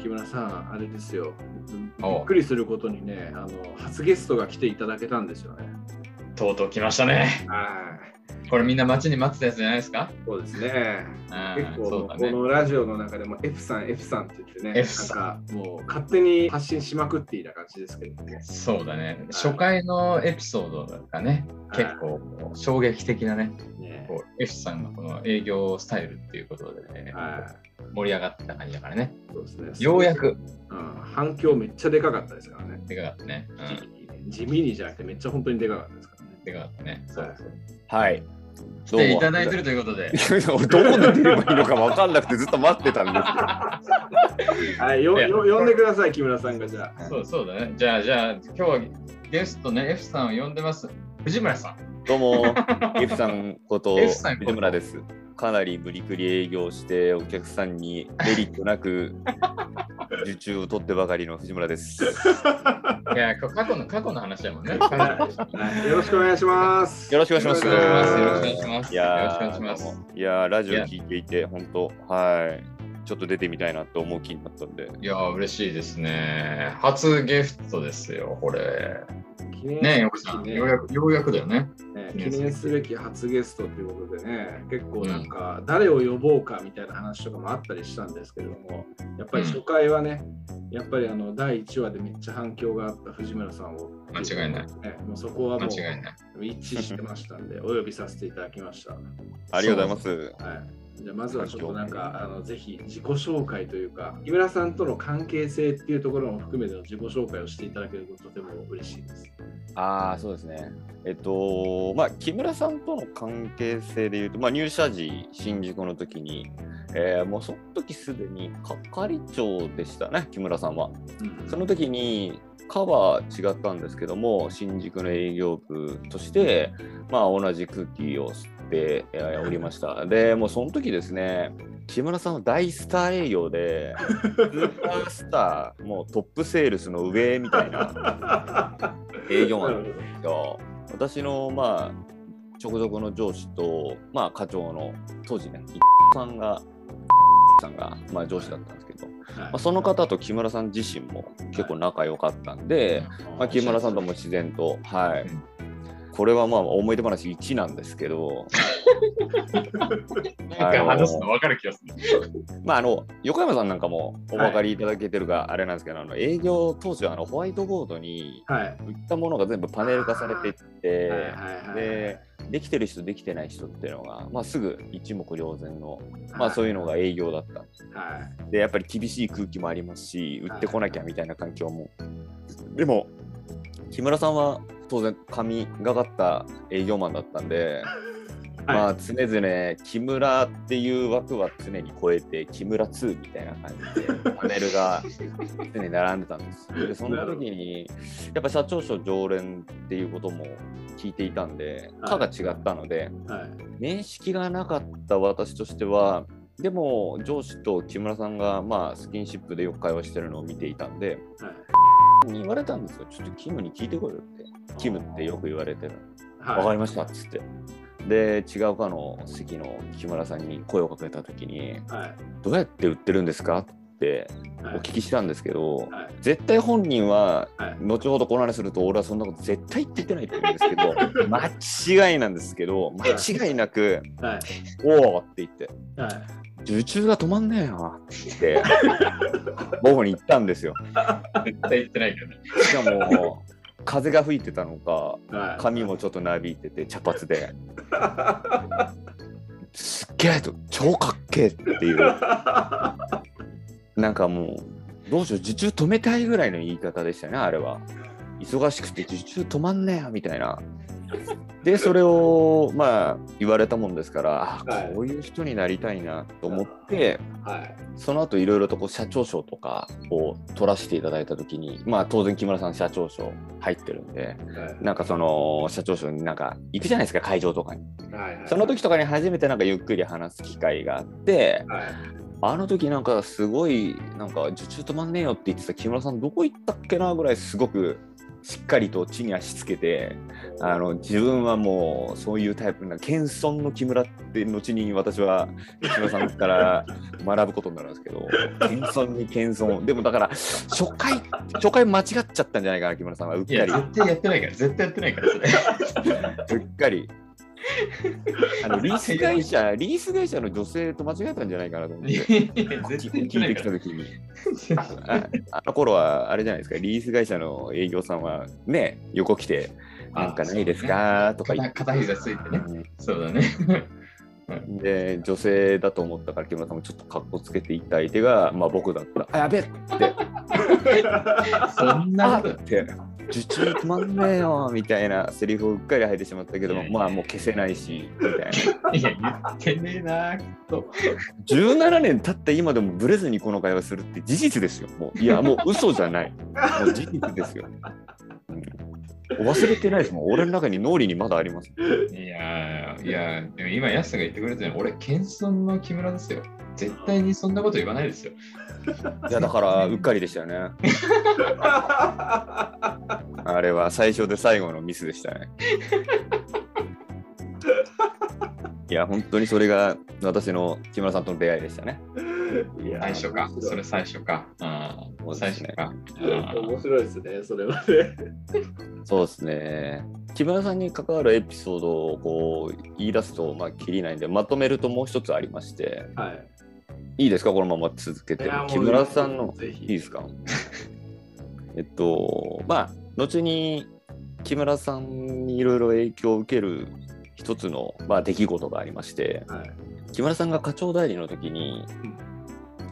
木村さん、あれですよ。びおっくりすることにね、あの初ゲストが来ていただけたんですよね。とうとう来ましたね。はい。これみんな待ちに待ってたやつじゃないですか？そうですね。うん結構、ねこのラジオの中でも F さん、F さんって言ってね、F さんなんかもう勝手に発信しまくっていた感じですけども。そうだね。初回のエピソードがね、はい結構衝撃的なね、ねこう F さんのこの営業スタイルっていうことでね、は盛り上がってた感じだからね。い。そうですね。ようやくうん、反響めっちゃでかかったですからね。でかかったね。うん。地味にじゃなくてめっちゃ本当にでかかったですからね。でかかったね。そうそう。はい。来ていただいてるということで。俺 どこで出ればいいのか分かんなくてずっと待ってたんです はい、よよ呼んでください、木村さんがじゃあ。そうそうだね。じゃあ、じゃあ、今日はゲストね、F さんを呼んでます。藤村さん。けど。どうも、F さんこと、F さんこと藤村です。かなり無理くり営業して、お客さんにメリットなく 受注を取ってばかりの藤村です。いや、こ過去の過去の話だもんね。はいよろしくお願いします。よろしくお願いしますよろしくお願いします。いやよろしくお願いやーラジオ聞いていて、本当はい。ちょっと出てみたいなと思う気になったんで。いやー、嬉しいですね。初ゲストですよ、これ。記念ねよくさん、べきねようやく、ようやくだよね。ね記念すべき初ゲストということでね、結構なんか誰を呼ぼうかみたいな話とかもあったりしたんですけれども、やっぱり初回はね、やっぱりあの第1話でめっちゃ反響があった藤村さんを、間違いない。ね、もうそこはも間違いない。う一致してましたんで、お呼びさせていただきました。は ありがとうございます。い、じゃあまずはちょっとなんか、あのぜひ自己紹介というか、木村さんとの関係性っていうところも含めての自己紹介をしていただけるととても嬉しいです。ああ、そうですね。えっと、まあ、木村さんとの関係性でいうと、まあ、入社時、新宿の時に、えーもうその時すでに係長でしたね、木村さんは。うんその時に、課は違ったんですけども、新宿の営業部として、まあ、同じ空気を吸ってえーおりました。で、もうその時ですね、木村さんは大スター営業で、スーパースター、もうトップセールスの上みたいな営業なんですよ。私のまあ直属の上司と、まあ、課長の当時ね、さんが、さんが、まあ、上司だったんですけど、まあ、その方と木村さん自身も結構仲良かったんで、まあ、木村さんとも自然と、はいうん。これはまあ思い出話1なんですけど、なんか話すの分かる気がする。まああの横山さんなんかもお分かりいただけてるかあれなんですけど、あの営業当時はあのホワイトボードにはい。売ったものが全部パネル化されていって、はいはいはいでできてる人できてない人っていうのが、まあ、すぐ一目瞭然の、まあ、はいそういうのが営業だったはい。でやっぱり厳しい空気もありますし売ってこなきゃみたいな環境もでも木村さんは当然神がかった営業マンだったんで、まあ常々木村っていう枠は常に超えて木村2みたいな感じでパネルが常に並んでたんです。で その時にやっぱ社長賞常連っていうことも聞いていたんではい課が違ったのではい。面識がなかった私としてはでも上司と木村さんがまあスキンシップでよく会話してるのを見ていたんではい。に言われたんですよちょっとキムに聞いてこいよってキムってよく言われてるはい。わかりましたっつって。で、違うかの席の木村さんに声をかけたときに、はい。どうやって売ってるんですかってはい。お聞きしたんですけど、はい。絶対本人は、はい。後ほどこの話すると、俺はそんなこと絶対って言ってないって言うんですけど、間違いなんですけど、間違いなく、はい。おおって言って、はい。受注が止まんねえよって言って、僕に言ったんですよ。絶対言ってないけどね。しかも、風が吹いてたのか、はい。髪もちょっとなびいてて茶髪で。すっげえと超かっけえっていうなんかもうどうしよう受注止めたいぐらいの言い方でしたねあれは忙しくて受注止まんねえよみたいなでそれをまあ言われたもんですから、あはいこういう人になりたいなと思ってはい。その後いろいろとこう社長賞とかを取らせていただいた時にまあ当然木村さん社長賞入ってるんではい。なんかその社長賞になんか行くじゃないですか会場とかに。はい。その時とかに初めてなんかゆっくり話す機会があって、はい。あの時なんかすごいなんか受注止まんねえよって言ってた木村さんどこ行ったっけなぐらいすごくしっかりと地に足つけてあの自分はもうそういうタイプな謙遜の木村って後に私は木村さんから学ぶことになるんですけど謙遜に謙遜。でもだから初回初回間違っちゃったんじゃないかな木村さんは。うっかり。絶対やってないから、絶対やってないから、それ。うっかりあの リース会社リース会社の女性と間違えたんじゃないかなと思って。聞いて。きた時にああの頃はあれじゃないですかリース会社の営業さんはね横来て「なんかないですか?」とか言って、片片膝ついてね。そうだね。で女性だと思ったから木村さんもちょっとかっこつけていった相手が、まあ、僕だった「あやべえ!」って そん「あっ!」なこと。て「受注止まんねえよ」みたいなセリフをうっかり吐いてしまったけどもまあもう消せないしみたいな いや、言ってねえな、きっと。17年経った今でもブレずにこの会話するって事実ですよ。もういや、もう嘘じゃない。もう事実ですよ。うん忘れてないですもん。俺の中に脳裏にまだあります。いやー、いやー、でも今、ヤスが言ってくれたよ俺、謙遜の木村ですよ。絶対にそんなこと言わないですよ。いや、だから、うっかりでしたよね。あれは最初で最後のミスでしたね。いや、本当にそれが私の木村さんとの出会いでしたね。いや最初か。それ最初か。ああ、そうですね最初か。面白いですね、それはね。そうですね。木村さんに関わるエピソードをこう言い出すと、まあ、きりないんで、まとめるともう一つありまして、はい。いいですか、このまま続けて木村さんの、いいですか？えっと、まあ、後に木村さんにいろいろ影響を受ける一つの、まあ、出来事がありまして、はい。木村さんが課長代理の時に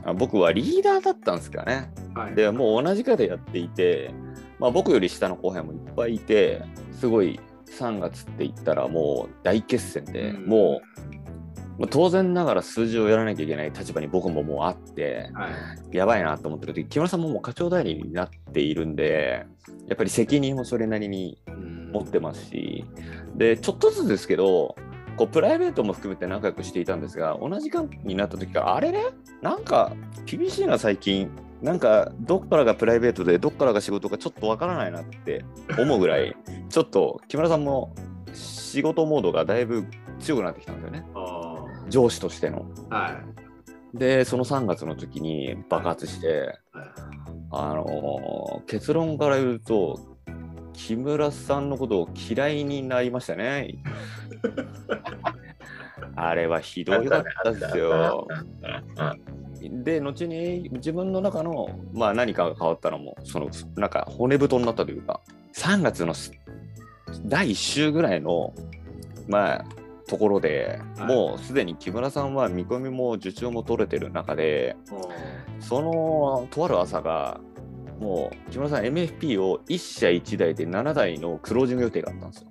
うん、あ僕はリーダーだったんですかね。はい。でもう同じ課でやっていて、まあ、僕より下の後輩もいっぱいいてすごい3月って言ったらもう大決戦で、うんもうまあ当然ながら数字をやらなきゃいけない立場に僕ももうあってはい。やばいなと思ってる時木村さんももう課長代理になっているんでやっぱり責任もそれなりにうん。持ってますし。でちょっとずつですけどこうプライベートも含めて仲良くしていたんですが同じ関係になった時からあれねなんか厳しいな最近。なんかどっからがプライベートでどっからが仕事かちょっとわからないなって思うぐらい ちょっと木村さんも仕事モードがだいぶ強くなってきたんですよね。あ上司としての。ーはい。でその3月の時に爆発してはいあのー結論から言うと木村さんのことを嫌いになりましたね。あれはひどいかったですよ。で後に自分の中の、まあ、何かが変わったのもそのなんか骨太になったというか3月のす第1週ぐらいのまあところで、はいもうすでに木村さんは見込みも受注も取れてる中でそのとある朝がもう木村さん MFP を1社1台で7台のクロージング予定があったんですよ。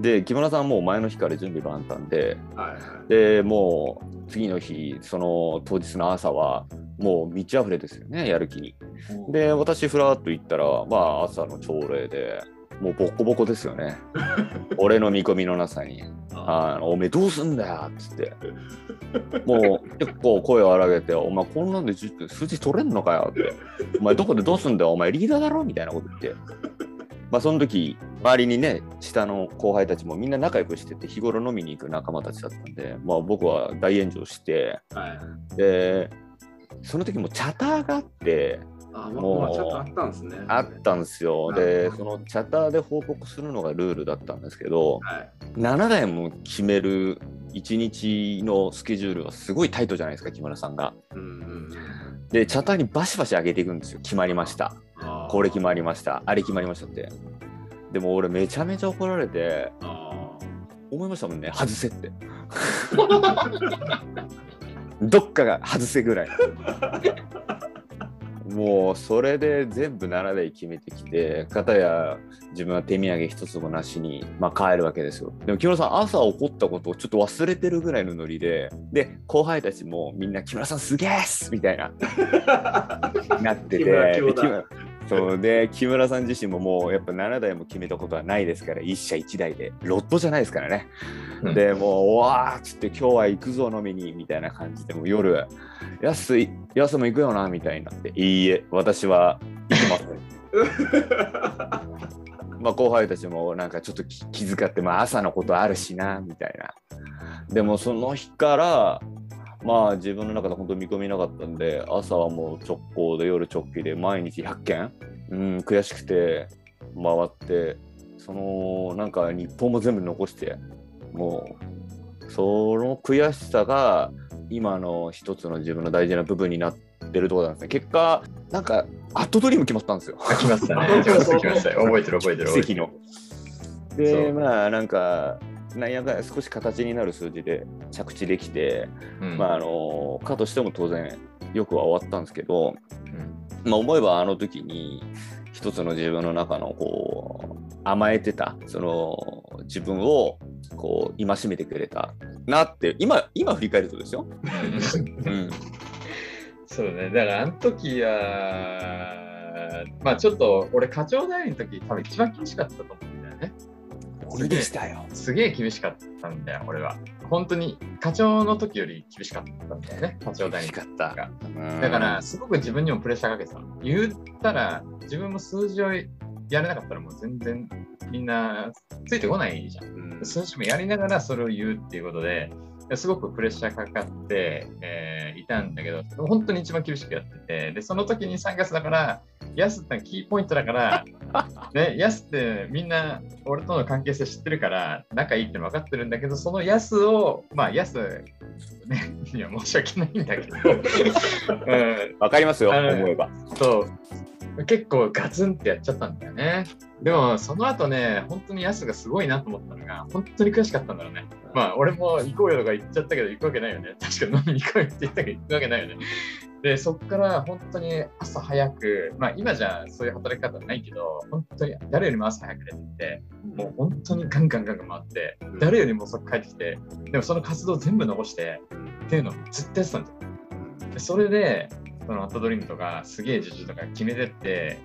で木村さんはもう前の日から準備万端ではい。でもう次の日その当日の朝はもう満ち溢れですよねやる気に。で私ふらっと行ったらまあ朝の朝礼でもうボコボコですよね。俺の見込みのなさに「あのおめえどうすんだよ」っつって。もう結構声を荒げて「お前こんなんでじ数字取れんのかよ」って「お前どこでどうすんだよお前リーダーだろ」みたいなこと言って。まあその時周りにね下の後輩たちもみんな仲良くしてて日頃飲みに行く仲間たちだったんで、まあ、僕は大炎上して。はい。でその時もチャターがあってあ、もうちょっとあったんですね。あったんですよ。で、ほそのチャターで報告するのがルールだったんですけど、はい。7台も決める1日のスケジュールはすごいタイトじゃないですか、木村さんが。うんうん。で、チャターにバシバシ上げていくんですよ。決まりました。これ決まりました。あれ決まりましたって。でも俺めちゃめちゃ怒られて、あ思いましたもんね、外せって。どっかが外せぐらい。もうそれで全部7台決めてきて、片や自分は手土産一つもなしに、まあ、帰るわけですよ。でも木村さん、朝起こったことをちょっと忘れてるぐらいのノリで、で、後輩たちもみんな木村さんすげえっすみたいな、あ。なってて、そうで木村さん自身ももうやっぱ7台も決めたことはないですから、1社1台で、ロットじゃないですからね。うんでもう、おわーっつって、今日は行くぞ飲みにみたいな感じで、もう夜、安い、安も行くよなみたいになって、いいえ、私は行きません。まあ後輩たちもなんかちょっと気気遣って、まあ朝のことあるしな、みたいな。でもその日から、まあ自分の中で本当見込みなかったんで、朝はもう直行で夜直帰で毎日100件、うん、悔しくて回って、そのなんか日本も全部残して、もうその悔しさが今の一つの自分の大事な部分になってるところなんですね。結果、なんかアットドリーム決まったんですよ。来ましたね。来ました、来ました。覚えてる、覚えてる。奇跡るの。そで、うまあなんか、なんやかんや少し形になる数字で着地できて、うん。まああの、かとしても当然よくは終わったんですけど、うん。まあ思えばあの時に一つの自分の中のこう甘えてたその自分をこう戒めてくれたなって今今振り返るとですよ。うん、そうね、だからあの時は、まあちょっと俺、課長代理の時多分一番厳しかったと思うんだよね。俺でしたよ。すげえ厳しかったんだよ、俺は。本当に課長の時より厳しかったんだよね、課長代理しかった。が。うんだから、すごく自分にもプレッシャーかけてたの。言ったら、自分も数字をやれなかったらもう全然みんなついてこないじゃん数字もやりながらそれを言うっていうことで、すごくプレッシャーかかって、えーいたんだけど、本当に一番厳しくやってて、で、その時に3月だから、ヤスってキーポイントだから、ね、ヤスってみんな俺との関係性知ってるから、仲いいっての分かってるんだけど、そのヤスを、まあ、ヤス、ね、いや、申し訳ないんだけど、うん、わかりますよ、思えば。そう、結構ガツンってやっちゃったんだよね。でも、その後ね、本当にヤスがすごいなと思ったのが、本当に悔しかったんだろうね。まあ、俺も行こうよとか言っちゃったけど、行くわけないよね。確かに飲みに行こうよって言ったけど、行くわけないよね。で、そっから本当に朝早く、まあ今じゃそういう働き方はないけど、本当に誰よりも朝早く出てって、もう本当にガンガンガンガン回って、誰よりも遅く帰ってきて、でもその活動全部残して、っていうのをずっとやってたんですよ。でそれで、そのアットドリームとか、すげえ受注とか決めてって、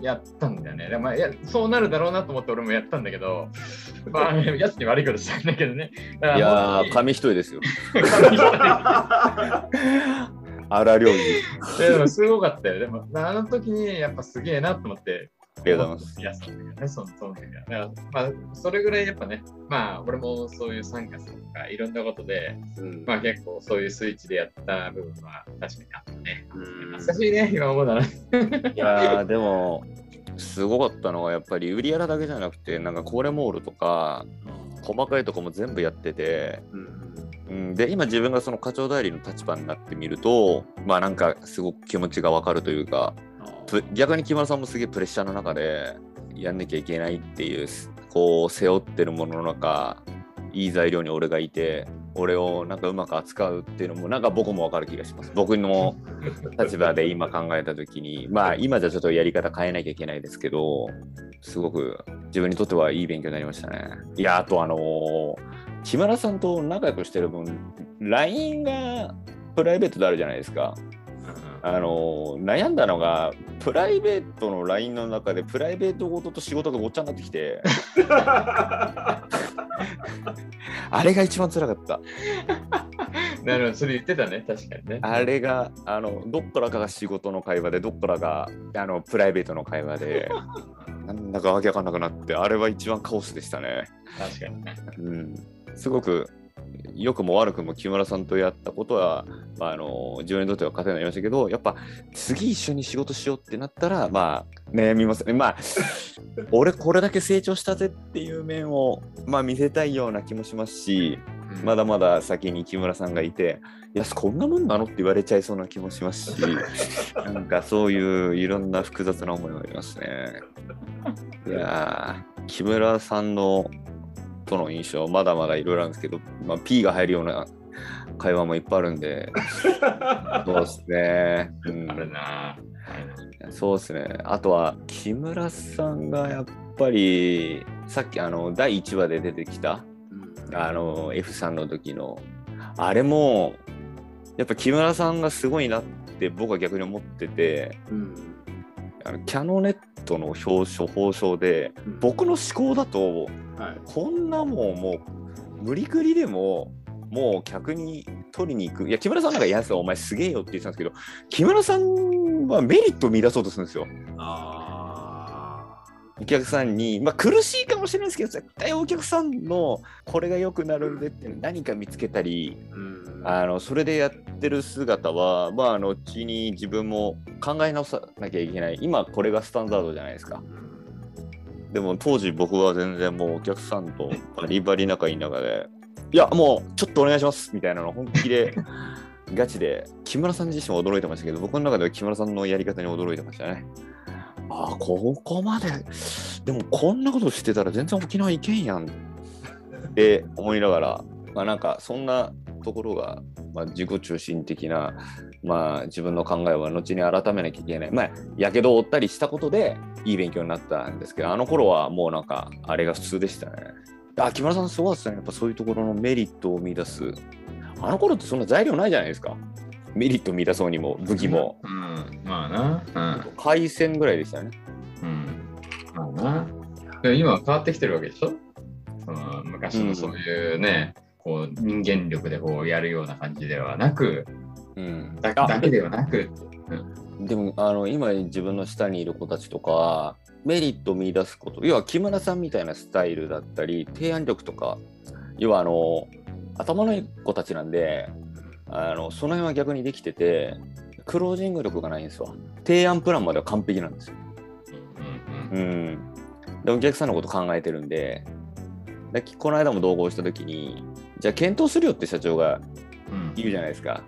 やったんだよね。でまあ、いやそうなるだろうなと思って俺もやったんだけど、まあ、やつに悪いことしたんだけどね。いやー、紙一重ですよ。紙一重荒料理。でもすごかったよ。でも、あの時にやっぱすげえなと思って、ありがとうございます。いや、そうだよね、そのその時は。だから、まあ、それぐらいやっぱね、まあ、俺もそういう参加とか、いろんなことで、うんまあ結構そういうスイッチでやった部分は確かにあったね。うん懐かしいね、今思うなら。いやーでもすごかったのはやっぱり売りやらだけじゃなくてなんかコーレモールとか細かいとこも全部やってて、うんうん、で今自分がその課長代理の立場になってみるとまあなんかすごく気持ちがわかるというかぷ逆に木村さんもすげえプレッシャーの中でやんなきゃいけないっていうこう背負ってるものの中いい材料に俺がいて俺をなんかうまく扱うっていうのもなんか僕もわかる気がします。僕の立場で今考えた時にまあ今じゃちょっとやり方変えなきゃいけないですけどすごく自分にとってはいい勉強になりましたね。いやあとあのー木村さんと仲良くしてる分 LINE がプライベートであるじゃないですか。あの悩んだのがプライベートの LINE の中でプライベートごとと仕事がごっちゃになってきて。あれが一番辛かった。なるほど、それ言ってたね、確かにね。あれがあのどっからかが仕事の会話でどっからがあのプライベートの会話で なんだかわけわかんなくなってあれは一番カオスでしたね、確かにね。うん、すごく良くも悪くも木村さんとやったことは、まあ、あの自分にとっては糧になりましたけどやっぱ次一緒に仕事しようってなったらまあ悩みますねまあ俺これだけ成長したぜっていう面を、まあ、見せたいような気もしますしまだまだ先に木村さんがいて「いやこんなもんなの?」って言われちゃいそうな気もしますし なんかそういういろんな複雑な思いがありますね。いやー木村さんのとの印象まだまだいろいろあるんですけど、まあ、P が入るような会話もいっぱいあるんで そうですね。うんあるな。そうですね。あとは木村さんがやっぱりさっきあの第1話で出てきたあの F さんの時のあれもやっぱ木村さんがすごいなって僕は逆に思っててうんあのキャノネットの表彰報奨でうん。僕の思考だとはい。こんなもんもう無理くりでももう客に取りに行く。いや木村さんなんか「やつお前すげえよ」って言ってたんですけど木村さんはメリットを見出そうとするんですよ。あお客さんに、まあ、苦しいかもしれないですけど、絶対お客さんのこれが良くなるんでって何か見つけたり、うんあのそれでやってる姿は、まあ、後に自分も考え直さなきゃいけない。今、これがスタンダードじゃないですか。でも当時僕は全然もうお客さんとバリバリ仲いい中で、いや、もうちょっとお願いしますみたいなの本気で、ガチで、木村さん自身も驚いてましたけど、僕の中では木村さんのやり方に驚いてましたね。ああ、ここまで、でもこんなことしてたら全然沖縄行けんやんって思いながら、まあなんかそんなところが、まあ、自己中心的な、まあ自分の考えは後に改めなきゃいけない。まあ、やけどを負ったりしたことでいい勉強になったんですけど、あの頃はもうなんかあれが普通でしたね。あ、木村さんすごいですね。やっぱそういうところのメリットを見出す。あの頃ってそんな材料ないじゃないですか。メリットを見出そうにも武器も。うん、まあな。回線ぐらいでしたね。うん。うん。まあな。今は変わってきてるわけでしょ？その昔のそういうね、こう人間力でこうやるような感じではなく、うん。だあ。だけではなく、でもあの今自分の下にいる子たちとかメリットを見出すこと要は木村さんみたいなスタイルだったり提案力とか要はあの頭のいい子たちなんであのその辺は逆にできててクロージング力がないんですわ。提案プランまでは完璧なんですよ、うん。うん、でお客さんのこと考えてるんででこの間も同行した時にじゃあ検討するよって社長がうん。言うじゃないですか。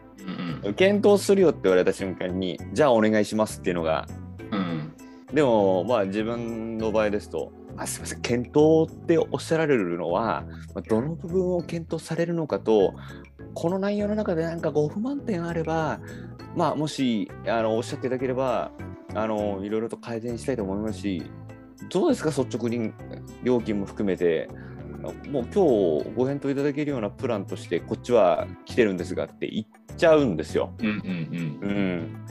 うん検討するよって言われた瞬間にじゃあお願いしますっていうのが。うん。でも、まあ自分の場合ですと、あすみません、検討っておっしゃられるのは、まあどの部分を検討されるのかと、この内容の中でなんかご不満点あれば、まあもしあのおっしゃっていただければ、あのいろいろと改善したいと思いますし、どうですか、率直に料金も含めて、もう今日ご返答いただけるようなプランとして、こっちは来てるんですがって言っちゃうんですよ。うんうんうん、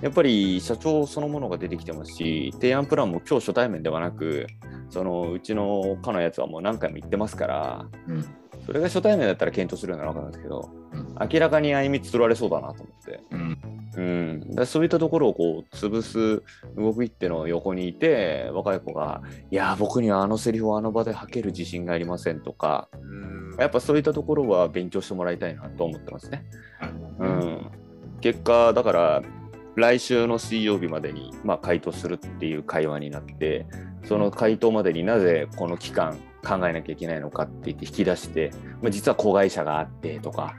やっぱり社長そのものが出てきてますし、提案プランも今日初対面ではなく、そのうちの課のやつはもう何回も言ってますから、うん。うんそれが初対面だったら検討するようなのかるんですけど、うん。明らかに歩みつ取られそうだなと思って、うん。うん、だそういったところをこう潰す動く一手の横にいて、若い子が、いや、僕にはあのセリフをあの場で吐ける自信がありませんとか、うん。やっぱそういったところは勉強してもらいたいなと思ってますね。ううんん、結果だから来週の水曜日までに、まあ、回答するっていう会話になってその回答までになぜこの期間考えなきゃいけないのかって言って引き出して、まあ、実は子会社があってとか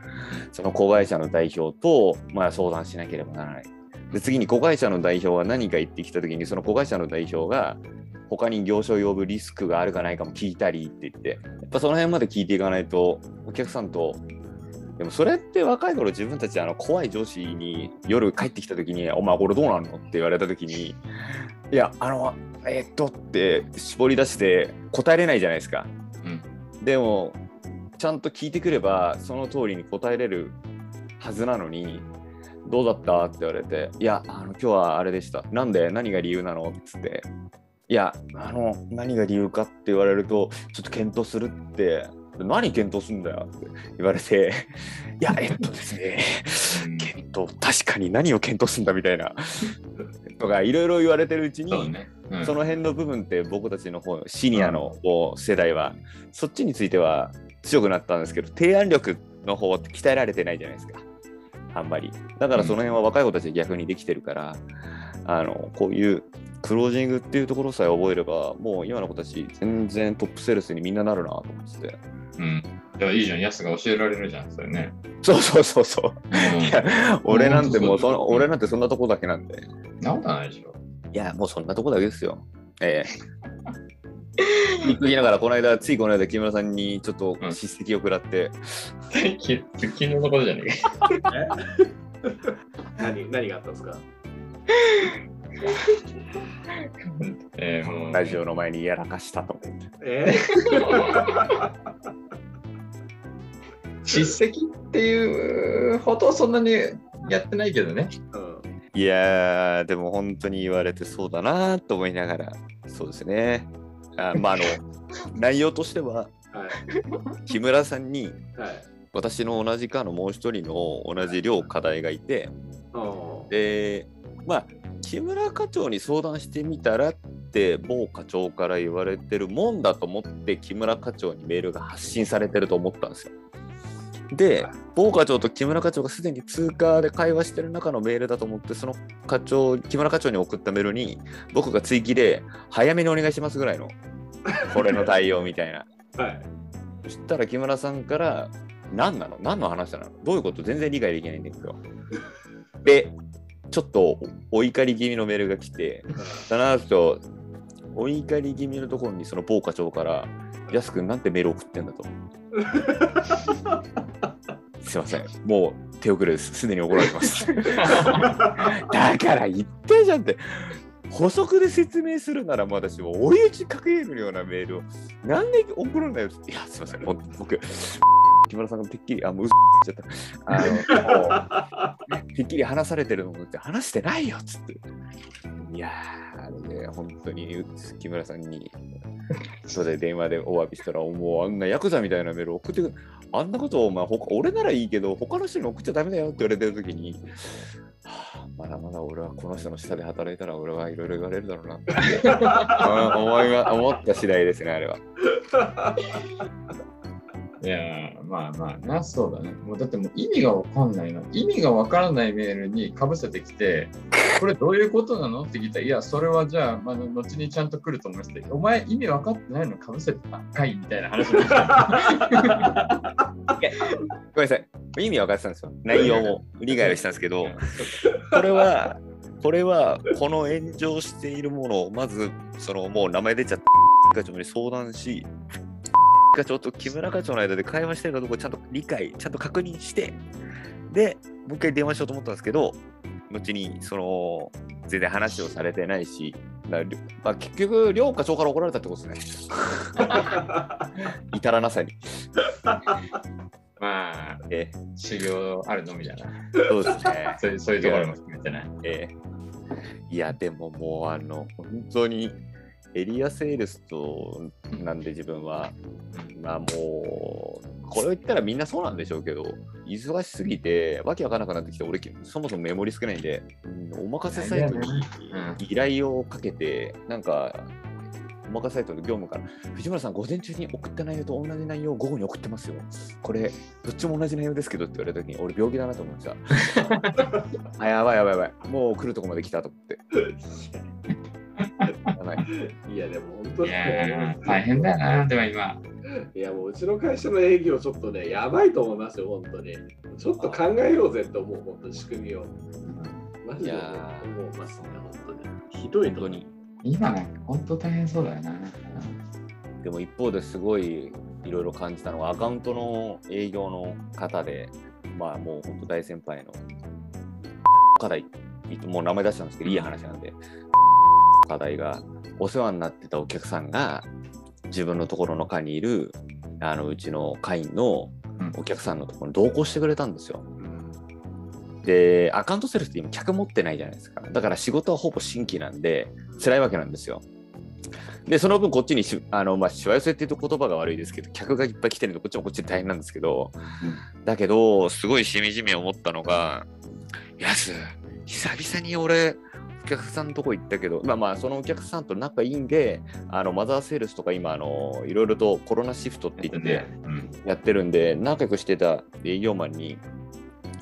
その子会社の代表と、まあ、相談しなければならないで次に子会社の代表は何か言ってきた時にその子会社の代表が他に業種を呼ぶリスクがあるかないかも聞いたりって言ってやっぱその辺まで聞いていかないとお客さんとでもそれって若い頃自分たちあの怖い上司に夜帰ってきた時に「お前これどうなんの?」って言われた時に「いやあのえーっと」って絞り出して答えれないじゃないですか。でもちゃんと聞いてくればその通りに答えれるはずなのに「どうだった?」って言われて「いやあの今日はあれでした。なんで何が理由なの?」っつって「いやあの何が理由かって言われるとちょっと検討するって何検討すんだよって言われて、いや、えっとですね、検討、確かに何を検討すんだみたいな、とかいろいろ言われてるうちに、その辺の部分って僕たちの方、シニアの世代は、そっちについては強くなったんですけど、提案力の方って鍛えられてないじゃないですか。あんまり。だからその辺は若い子たち逆にできてるから、あの、こういうクロージングっていうところさえ覚えれば、もう今の子たち全然トップセールスにみんななるなと思ってて。うん。じゃあいいじゃん、ヤスが教えられるじゃん、それね。そうそうそうそう。うんいや俺なんてもうその、うん俺なんてそんなとこだけなんで。なことないでしょ。いや、もうそんなとこだけですよ。ええ言っときながら、この間、ついこの間、木村さんにちょっとうん叱責を食らって、き昨日のことじゃねえか。何何があったんですか？えー、もうラジオの前にやらかしたと思って。え叱責っていうほどそんなにやってないけどね。うんいやー、でも本当に言われてそうだなと思いながら、そうですね。あまあ、あの、内容としては、はい木村さんに、はい私の同じ課のもう一人の同じ両課題がいて、で、まあ、木村課長に相談してみたらっって某課長から言われてるもんだと思って木村課長にメールが発信されてると思ったんですよ。で、某課長と木村課長がすでに通過で会話してる中のメールだと思って、その課長、木村課長に送ったメールに、僕が追記で、早めにお願いしますぐらいの、これの対応みたいな。はい。そしたら木村さんから、何なの？何の話なの？どういうこと？全然理解できないんだけど。で、ちょっとお怒り気味のメールが来て、その後、お怒り気味のところにその某課長から、やすくんなんてメール送ってんだと。すいません、もう手遅れです。すでに怒られてます。だから言ったじゃんって。補足で説明するならまだしも追い打ちかけるようなメールをなんで送るんだよっていやすいません僕木村さんがてっきりあもう嘘言っちゃった。あのてっきり話されてるのって話してないよっつって。いやーあれね本当に木村さんにそれで電話でお詫びしたらもうあんなヤクザみたいなメール送ってくる。あんなことを、まあ、他俺ならいいけど他の人に送っちゃダメだよって言われてる時にはあまだまだ俺はこの人の下で働いたら俺はいろいろ言われるだろうなって。うん思いが思った次第ですね、あれは。いやーまあまあな、そうだね。もうだってもう意味がわかんないの。意味がわからないメールにかぶせてきて、これどういうことなのって聞いたら、いや、それはじゃあ、まあ、後にちゃんと来ると思いますって、お前意味わかってないのかぶせてたんかいみたいな話になっちゃごめんなさい。意味分かってたんですよ。内容も理解はしたんですけど、これは、これは、この炎上しているものを、まず、その、もう名前出ちゃった課長に相談し、課長と木村課長の間で会話してるかどうかちゃんと理解、ちゃんと確認して、で、もう一回電話しようと思ったんですけど、後に、その、全然話をされてないし、まあ、結局、両課長から怒られたってことですね。至らなさに。まあ、え修行あるのみだな。そうですね。そういうそういうところも含めてね。えーいや、でももう、あの、本当にエリアセールスとなんで自分は、まあもう、これを言ったらみんなそうなんでしょうけど、忙しすぎて、わけわからなくなってきて、俺、そもそもメモリ少ないんで、うんお任せサイトにうん依頼をかけて、なんか、お任せサイトの業務から、藤村さん、午前中に送った内容と同じ内容を午後に送ってますよ。これ、どっちも同じ内容ですけどって言われたときに、俺、病気だなと思ってさ。あ、やばいやばいやばい。もう来るとこまで来たと思って。やばい。いや、でも本当いに大変だよな、でも今。いや、もううちの会社の営業ちょっとね、やばいと思いますよ、本当に。ちょっと考えようぜって思う、本当に仕組みを。マジでいや思いますね、本当に。ひどいとに。今なんか本当大変そうだよな。でも一方ですごいいろいろ感じたのは、アカウントの営業の方で、まあもう本当大先輩の課題、もう名前出したんですけど、いい話なんで、課題がお世話になってたお客さんが自分のところの課にいるあのうちの会員のお客さんのところに同行してくれたんですよ。で、アカウントセールスって今客持ってないじゃないですか。だから仕事はほぼ新規なんで、辛いわけなんですよ。で、その分こっちにし、あの、まあ、しわ寄せっていうと言葉が悪いですけど、客がいっぱい来てるので、こっちもこっちで大変なんですけど、だけど、すごいしみじみ思ったのが、やす、久々に俺、お客さんのとこ行ったけど、まあまあ、そのお客さんと仲いいんで、あの、マザーセールスとか今、あの、いろいろとコロナシフトって言って、うんやってるんで、仲良くしてた営業マンに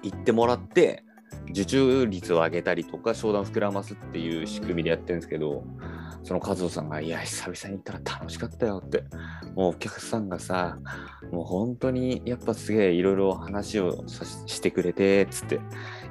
行ってもらって、受注率を上げたりとか、商談膨らますっていう仕組みでやってるんですけど、その和夫さんが、いや、久々に行ったら楽しかったよって、もうお客さんがさ、もう本当にやっぱすげえいろいろ話をさししてくれて、つって、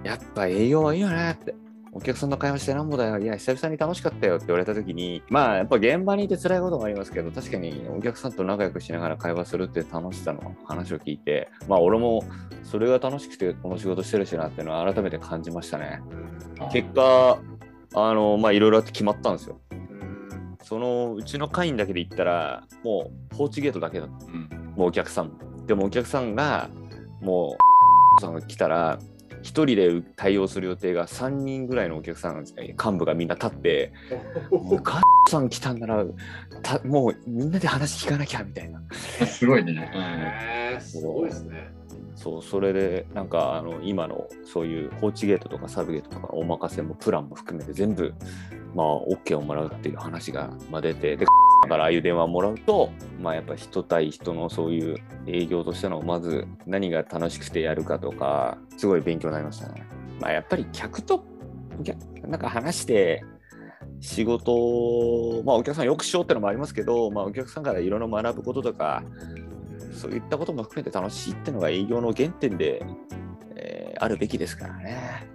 やっぱ営業はいいよねって。お客さんの会話してなんぼだよ。いや、久々に楽しかったよって言われたときに、まあ、やっぱ現場にいて辛いこともありますけど、確かにお客さんと仲良くしながら会話するって楽しさの話を聞いて、まあ、俺もそれが楽しくてこの仕事してるしなっていうのは改めて感じましたね。結果、あの、まあ、いろいろあって決まったんですよ。うんそのうちの会員だけで言ったら、もう、ポーチゲートだけだった。うんもうお客さんも。でもお客さんが、もう、さんが来たら、1人で対応する予定が3人ぐらいのお客さんなんですね。幹部がみんな立って、もうガッさん来たんなら、たもうみんなで話聞かなきゃみたいな。すごいね。すごいですね。そうそれでなんかあの今のそういうコーチゲートとかサブゲートとかお任せもプランも含めて全部まあ OK をもらうっていう話が、まあ、出てでだからああいう電話もらうとまあやっぱ人対人のそういう営業としてのまず何が楽しくてやるかとかすごい勉強になりましたね。まあやっぱり客となんか話して仕事、まあ、お客さんよくしようってのもありますけど、まあ、お客さんからいろいろ学ぶこととか、そういったことも含めて楽しいっていうのが営業の原点で、えーあるべきですからね。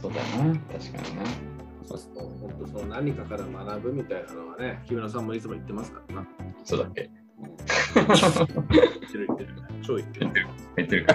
そうだな、確かにな。そう本当その何かから学ぶみたいなのはね、木村さんもいつも言ってますからな。そうだっけ？言ってる言ってる。超言ってる。言ってるか。